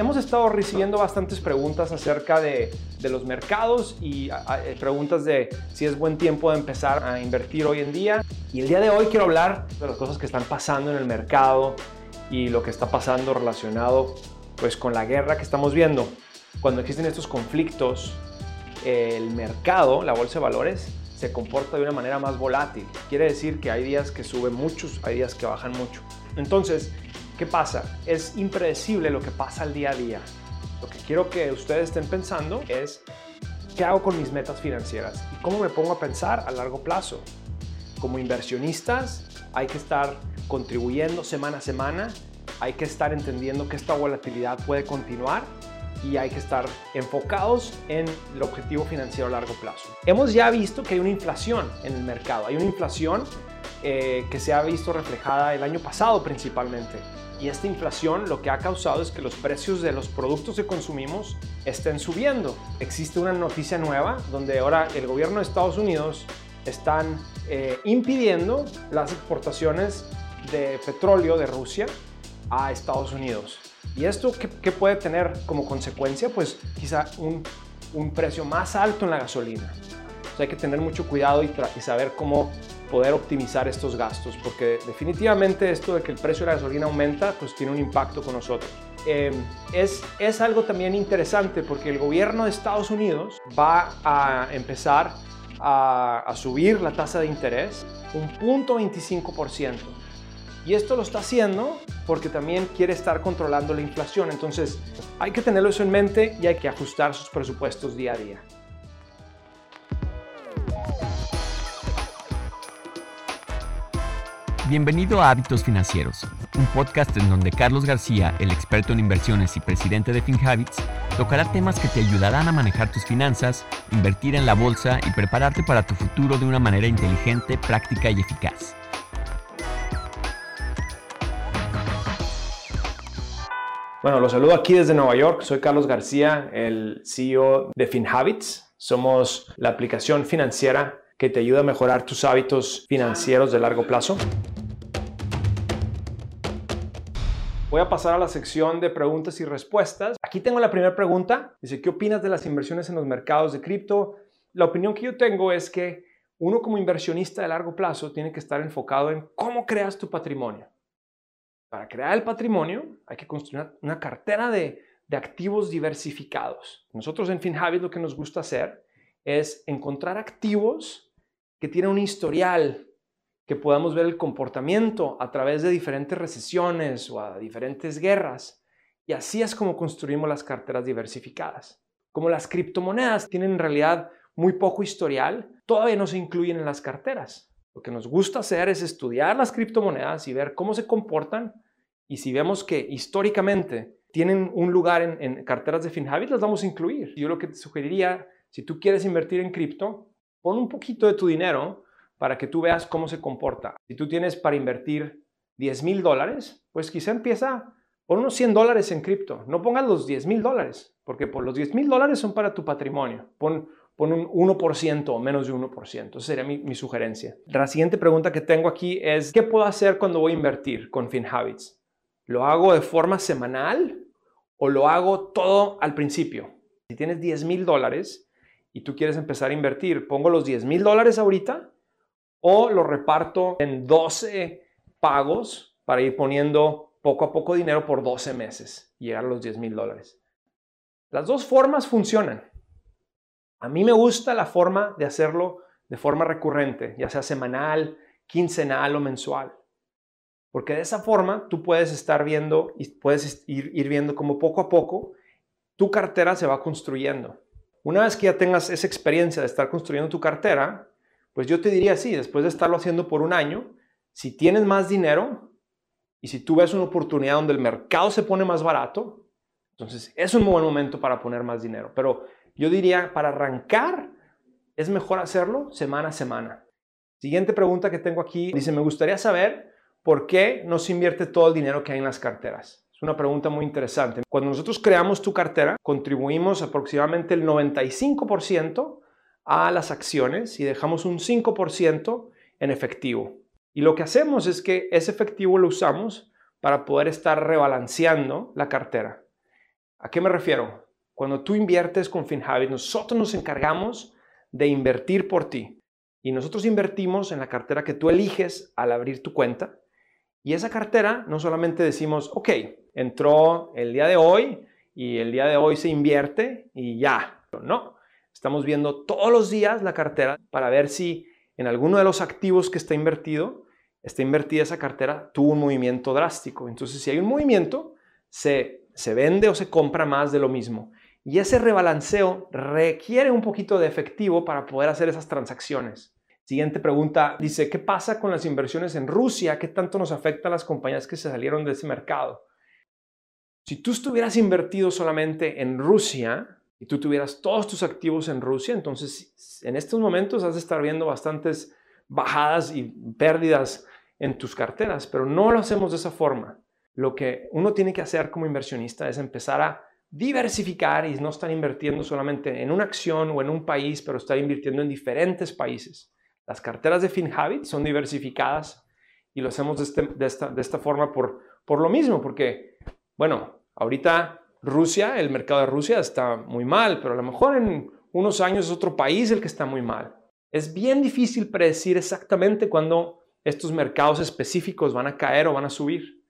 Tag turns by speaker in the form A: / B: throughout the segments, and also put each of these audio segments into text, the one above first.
A: hemos estado recibiendo bastantes preguntas acerca de, los mercados y eh, preguntas de si es buen tiempo de empezar a invertir hoy en día. Y el día de hoy quiero hablar de las cosas que están pasando en el mercado y lo que está pasando relacionado pues con la guerra que estamos viendo. Cuando existen estos conflictos, el mercado, la bolsa de valores, se comporta de una manera más volátil. Quiere decir que hay días que suben muchos, hay días que bajan mucho. Entonces, ¿qué pasa? Es impredecible lo que pasa al día a día. Lo que quiero que ustedes estén pensando es, ¿qué hago con mis metas financieras? ¿Y cómo me pongo a pensar a largo plazo? Como inversionistas, hay que estar contribuyendo semana a semana, hay que estar entendiendo que esta volatilidad puede continuar y hay que estar enfocados en el objetivo financiero a largo plazo. Hemos ya visto que hay una inflación en el mercado, hay una inflación eh, que se ha visto reflejada el año pasado principalmente. Y esta inflación lo que ha causado es que los precios de los productos que consumimos estén subiendo. Existe una noticia nueva donde ahora el gobierno de Estados Unidos están eh, impidiendo las exportaciones de petróleo de Rusia a Estados Unidos. ¿Y esto qué, puede tener como consecuencia? Pues quizá un, un, precio más alto en la gasolina. hay que tener mucho cuidado y, y saber cómo poder optimizar estos gastos, porque definitivamente esto de que el precio de la gasolina aumenta, pues tiene un impacto con nosotros. Em, es, es algo también interesante porque el gobierno de Estados Unidos va a empezar a, a subir la tasa de interés un punto 25%. Y esto lo está haciendo porque también quiere estar controlando la inflación. Entonces hay que tenerlo eso en mente y hay que ajustar sus presupuestos día a día.
B: Bienvenido a Hábitos Financieros, un podcast en donde Carlos García, el experto en inversiones y presidente de FinHabits, tocará temas que te ayudarán a manejar tus finanzas, invertir en la bolsa y prepararte para tu futuro de una manera inteligente, práctica y eficaz.
A: Bueno, los saludo aquí desde Nueva York. Soy Carlos García, el CEO de FinHabits. Somos la aplicación financiera que te ayuda a mejorar tus hábitos financieros de largo plazo. Voy a pasar a la sección de preguntas y respuestas. Aquí tengo la primera pregunta. Dice, ¿qué opinas de las inversiones en los mercados de cripto? La opinión que yo tengo es que uno como inversionista de largo plazo tiene que estar enfocado en cómo creas tu patrimonio. Para crear el patrimonio hay que construir una, cartera de, activos diversificados. Nosotros en FinHabit lo que nos gusta hacer es encontrar activos que tienen un historial, que podamos ver el comportamiento a través de diferentes recesiones o a diferentes guerras. Y así es como construimos las carteras diversificadas. Como las criptomonedas tienen en realidad muy poco historial, todavía no se incluyen en las carteras. Lo que nos gusta hacer es estudiar las criptomonedas y ver cómo se comportan y si vemos que históricamente tienen un lugar en, carteras de FinHabit, las vamos a incluir. Yo lo que te sugeriría, si tú quieres invertir en cripto, pon un poquito de tu dinero para que tú veas cómo se comporta. Si tú tienes para invertir 10 mil dólares, pues quizá empieza por unos 100 dólares en cripto. No pongas los 10 mil dólares, porque por los 10 mil dólares son para tu patrimonio. Pon pon un 1% o menos de 1%. Esa sería mi, sugerencia. La siguiente pregunta que tengo aquí es, ¿qué puedo hacer cuando voy a invertir con FinHabits? ¿Lo hago de forma semanal o lo hago todo al principio? Si tienes 10 mil dólares y tú quieres empezar a invertir, ¿pongo los 10 mil dólares ahorita o lo reparto en 12 pagos para ir poniendo poco a poco dinero por 12 meses y llegar a los 10 mil dólares? Las dos formas funcionan. A mí me gusta la forma de hacerlo de forma recurrente, ya sea semanal, quincenal o mensual. Porque de esa forma tú puedes estar viendo y puedes ir, ir viendo como poco a poco tu cartera se va construyendo. Una vez que ya tengas esa experiencia de estar construyendo tu cartera, pues yo te diría sí, después de estarlo haciendo por un año, si tienes más dinero y si tú ves una oportunidad donde el mercado se pone más barato, entonces es un buen momento para poner más dinero. Pero yo diría, para arrancar, es mejor hacerlo semana a semana. Siguiente pregunta que tengo aquí. Dice, me gustaría saber por qué no se invierte todo el dinero que hay en las carteras. Es una pregunta muy interesante. Cuando nosotros creamos tu cartera, contribuimos aproximadamente el 95% a las acciones y dejamos un 5% en efectivo. Y lo que hacemos es que ese efectivo lo usamos para poder estar rebalanceando la cartera. ¿A qué me refiero? Cuando tú inviertes con FinHabit, nosotros nos encargamos de invertir por ti. Y nosotros invertimos en la cartera que tú eliges al abrir tu cuenta. Y esa cartera no solamente decimos, ok, entró el día de hoy y el día de hoy se invierte y ya. No, estamos viendo todos los días la cartera para ver si en alguno de los activos que está invertido, está invertida esa cartera, tuvo un movimiento drástico. Entonces, si hay un movimiento, se, se vende o se compra más de lo mismo. Y ese rebalanceo requiere un poquito de efectivo para poder hacer esas transacciones. Siguiente pregunta, dice, ¿qué pasa con las inversiones en Rusia? ¿Qué tanto nos afecta a las compañías que se salieron de ese mercado? Si tú estuvieras invertido solamente en Rusia y tú tuvieras todos tus activos en Rusia, entonces en estos momentos has de estar viendo bastantes bajadas y pérdidas en tus carteras, pero no lo hacemos de esa forma. Lo que uno tiene que hacer como inversionista es empezar a diversificar y no estar invirtiendo solamente en una acción o en un país, pero estar invirtiendo en diferentes países. Las carteras de FinHabit son diversificadas y lo hacemos de, este, esta, forma por, por lo mismo, porque, bueno, ahorita Rusia, el mercado de Rusia está muy mal, pero a lo mejor en unos años es otro país el que está muy mal. Es bien difícil predecir exactamente cuándo estos mercados específicos van a caer o van a subir.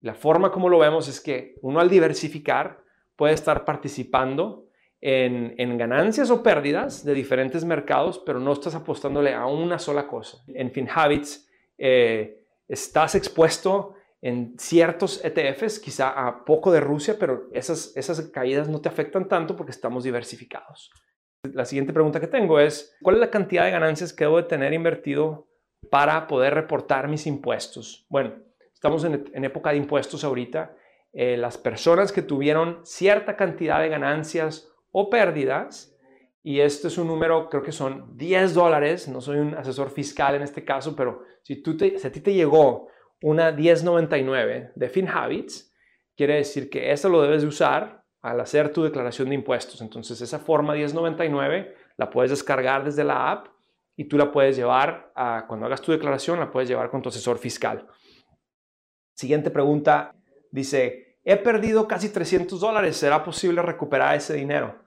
A: La forma como lo vemos es que uno al diversificar puede estar participando en, ganancias o pérdidas de diferentes mercados, pero no estás apostándole a una sola cosa. En FinHabits eh, estás expuesto en ciertos ETFs, quizá a poco de Rusia, pero esas, esas caídas no te afectan tanto porque estamos diversificados. La siguiente pregunta que tengo es, ¿cuál es la cantidad de ganancias que debo de tener invertido para poder reportar mis impuestos? Bueno, estamos en época de impuestos ahorita eh, las personas que tuvieron cierta cantidad de ganancias o pérdidas, y este es un número, creo que son 10 dólares, no soy un asesor fiscal en este caso, pero si, tú te, si a ti te llegó una 1099 de FinHabits, quiere decir que eso lo debes de usar al hacer tu declaración de impuestos. Entonces esa forma 1099 la puedes descargar desde la app y tú la puedes llevar, a, cuando hagas tu declaración, la puedes llevar con tu asesor fiscal. Siguiente pregunta, dice, he perdido casi 300 dólares, ¿será posible recuperar ese dinero?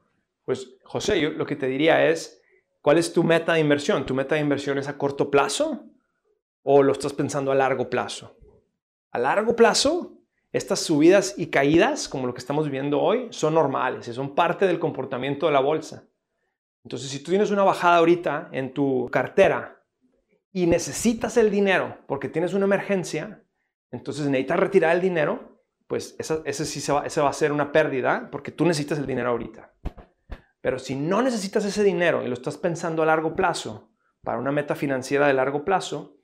A: Pues José, yo lo que te diría es, ¿cuál es tu meta de inversión? ¿Tu meta de inversión es a corto plazo o lo estás pensando a largo plazo? A largo plazo, estas subidas y caídas, como lo que estamos viviendo hoy, son normales y son parte del comportamiento de la bolsa. Entonces, si tú tienes una bajada ahorita en tu cartera y necesitas el dinero porque tienes una emergencia, entonces necesitas retirar el dinero, pues ese sí se va, va a ser una pérdida porque tú necesitas el dinero ahorita. Pero si no necesitas ese dinero y lo estás pensando a largo plazo, para una meta financiera de largo plazo,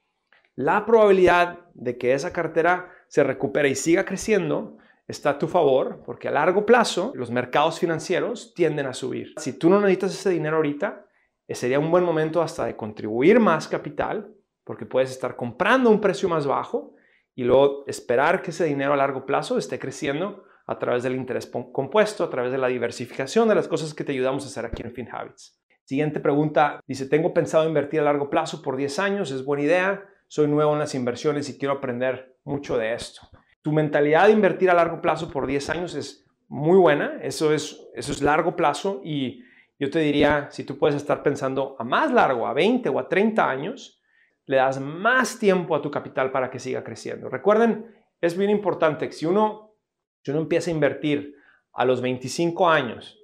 A: la probabilidad de que esa cartera se recupere y siga creciendo está a tu favor, porque a largo plazo los mercados financieros tienden a subir. Si tú no necesitas ese dinero ahorita, eh, sería un buen momento hasta de contribuir más capital, porque puedes estar comprando a un precio más bajo y luego esperar que ese dinero a largo plazo esté creciendo a través del interés compuesto, a través de la diversificación de las cosas que te ayudamos a hacer aquí en FinHabits. Siguiente pregunta, dice, tengo pensado invertir a largo plazo por 10 años, es buena idea, soy nuevo en las inversiones y quiero aprender mucho de esto. Tu mentalidad de invertir a largo plazo por 10 años es muy buena, eso es, eso es largo plazo y yo te diría, si tú puedes estar pensando a más largo, a 20 o a 30 años, le das más tiempo a tu capital para que siga creciendo. Recuerden, es bien importante que si uno, si uno empieza a invertir a los 25 años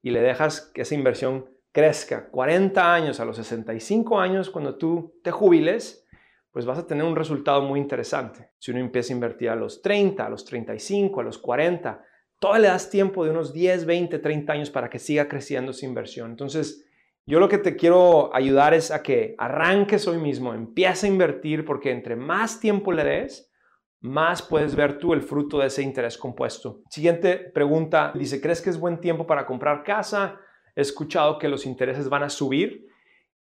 A: y le dejas que esa inversión crezca 40 años, a los 65 años, cuando tú te jubiles, pues vas a tener un resultado muy interesante. Si uno empieza a invertir a los 30, a los 35, a los 40, todavía le das tiempo de unos 10, 20, 30 años para que siga creciendo esa inversión. Entonces, yo lo que te quiero ayudar es a que arranques hoy mismo, empieza a invertir porque entre más tiempo le des, más puedes ver tú el fruto de ese interés compuesto. Siguiente pregunta, dice, ¿crees que es buen tiempo para comprar casa? He escuchado que los intereses van a subir.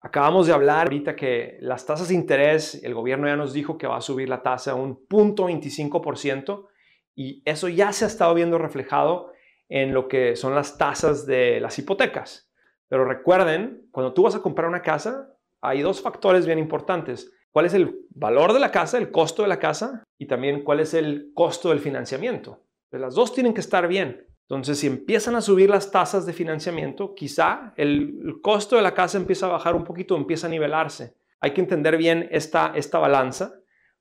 A: Acabamos de hablar ahorita que las tasas de interés, el gobierno ya nos dijo que va a subir la tasa a un punto 25% y eso ya se ha estado viendo reflejado en lo que son las tasas de las hipotecas. Pero recuerden, cuando tú vas a comprar una casa, hay dos factores bien importantes. ¿Cuál es el valor de la casa, el costo de la casa? Y también cuál es el costo del financiamiento. Pues las dos tienen que estar bien. Entonces, si empiezan a subir las tasas de financiamiento, quizá el, costo de la casa empieza a bajar un poquito, empieza a nivelarse. Hay que entender bien esta, esta balanza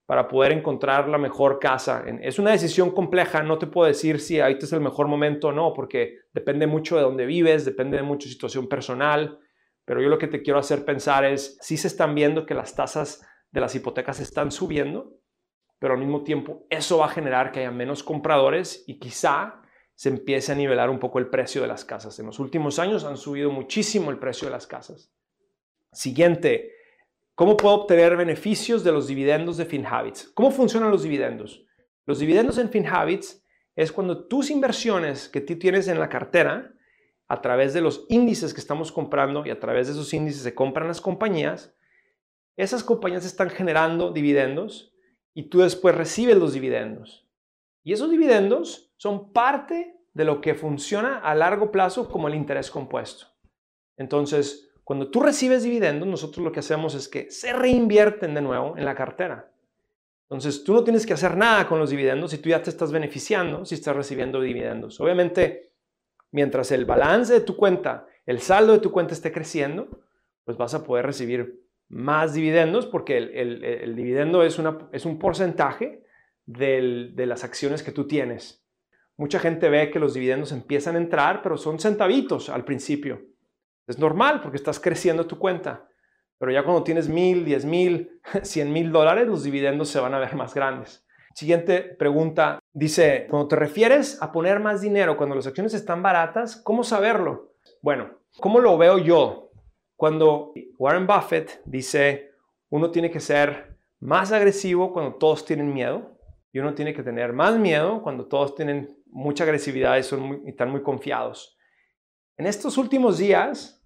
A: para poder encontrar la mejor casa. Es una decisión compleja, no te puedo decir si ahorita es el mejor momento o no, porque depende mucho de dónde vives, depende de mucha situación personal, pero yo lo que te quiero hacer pensar es, si se están viendo que las tasas de las hipotecas están subiendo, pero al mismo tiempo eso va a generar que haya menos compradores y quizá se empiece a nivelar un poco el precio de las casas. En los últimos años han subido muchísimo el precio de las casas. Siguiente, ¿cómo puedo obtener beneficios de los dividendos de FinHabits? ¿Cómo funcionan los dividendos? Los dividendos en FinHabits es cuando tus inversiones que tú tienes en la cartera, a través de los índices que estamos comprando y a través de esos índices se compran las compañías, esas compañías están generando dividendos y tú después recibes los dividendos. Y esos dividendos son parte de lo que funciona a largo plazo como el interés compuesto. Entonces, cuando tú recibes dividendos, nosotros lo que hacemos es que se reinvierten de nuevo en la cartera. Entonces, tú no tienes que hacer nada con los dividendos si tú ya te estás beneficiando, si estás recibiendo dividendos. Obviamente, mientras el balance de tu cuenta, el saldo de tu cuenta esté creciendo, pues vas a poder recibir más dividendos porque el, dividendo es, es un porcentaje de las acciones que tú tienes. Mucha gente ve que los dividendos empiezan a entrar, pero son centavitos al principio. Es normal porque estás creciendo tu cuenta. Pero ya cuando tienes mil, diez mil, cien mil dólares, los dividendos se van a ver más grandes. Siguiente pregunta. Dice, cuando te refieres a poner más dinero cuando las acciones están baratas, ¿cómo saberlo? Bueno, ¿cómo lo veo yo? Cuando Warren Buffett dice, uno tiene que ser más agresivo cuando todos tienen miedo y uno tiene que tener más miedo cuando todos tienen mucha agresividad y, son están muy confiados. En estos últimos días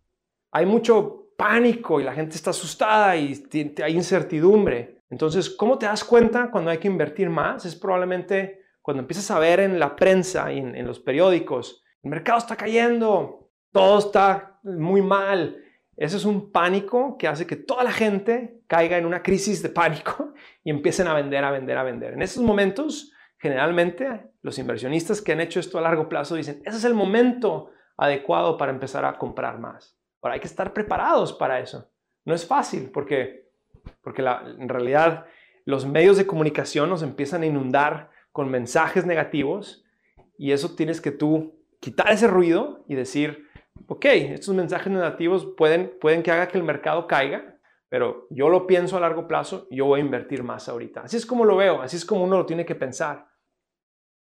A: hay mucho pánico y la gente está asustada y hay incertidumbre. Entonces, ¿cómo te das cuenta cuando hay que invertir más? Es probablemente cuando empiezas a ver en la prensa y en, en los periódicos, el mercado está cayendo, todo está muy mal, ese es un pánico que hace que toda la gente caiga en una crisis de pánico y empiecen a vender, a vender, a vender. En esos momentos, generalmente, los inversionistas que han hecho esto a largo plazo dicen, ese es el momento adecuado para empezar a comprar más. Ahora, hay que estar preparados para eso. No es fácil porque, porque en realidad los medios de comunicación nos empiezan a inundar con mensajes negativos y eso tienes que tú quitar ese ruido y decir, ok, estos mensajes negativos pueden, pueden que haga que el mercado caiga, pero yo lo pienso a largo plazo, yo voy a invertir más ahorita. Así es como lo veo, así es como uno lo tiene que pensar.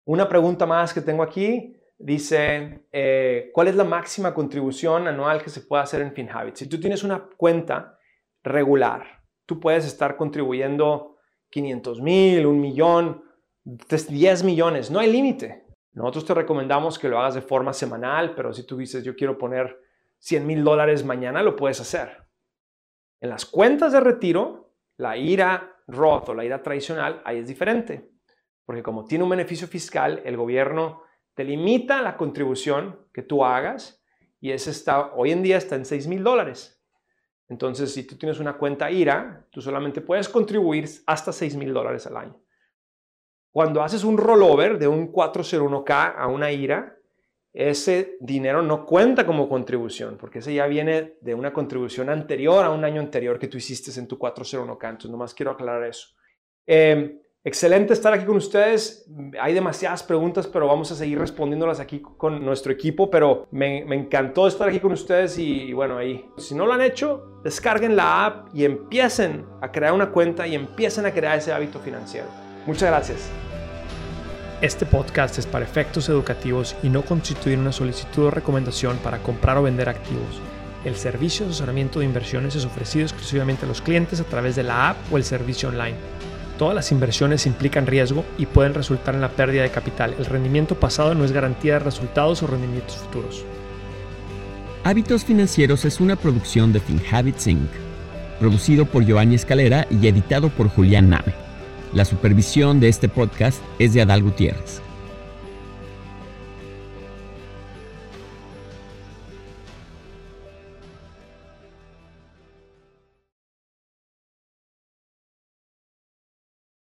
A: Una pregunta más que tengo aquí dice, eh, ¿cuál es la máxima contribución anual que se puede hacer en FinHabit? Si tú tienes una cuenta regular, tú puedes estar contribuyendo 500 mil, un millón, 10 millones, no hay límite. Nosotros te recomendamos que lo hagas de forma semanal, pero si tú dices yo quiero poner 100 mil dólares mañana, lo puedes hacer. En las cuentas de retiro, la IRA Roth o la IRA tradicional, ahí es diferente. Porque como tiene un beneficio fiscal, el gobierno te limita la contribución que tú hagas y ese está, hoy en día está en 6 mil dólares. Entonces, si tú tienes una cuenta IRA, tú solamente puedes contribuir hasta 6 mil dólares al año. Cuando haces un rollover de un 401k a una IRA, ese dinero no cuenta como contribución, porque ese ya viene de una contribución anterior a un año anterior que tú hiciste en tu 401k. Entonces, nomás quiero aclarar eso. Em, excelente estar aquí con ustedes. Hay demasiadas preguntas, pero vamos a seguir respondiéndolas aquí con nuestro equipo. Pero me, encantó estar aquí con ustedes y, y, bueno, ahí, si no lo han hecho, descarguen la app y empiecen a crear una cuenta y empiecen a crear ese hábito financiero. Muchas gracias.
C: Este podcast es para efectos educativos y no constituye una solicitud o recomendación para comprar o vender activos. El servicio de asesoramiento de inversiones es ofrecido exclusivamente a los clientes a través de la app o el servicio online. Todas las inversiones implican riesgo y pueden resultar en la pérdida de capital. El rendimiento pasado no es garantía de resultados o rendimientos futuros.
B: Hábitos Financieros es una producción de FinHabits Inc., producido por Giovanni Escalera y editado por Julián Nave. La supervisión de este podcast es de Adal Gutiérrez.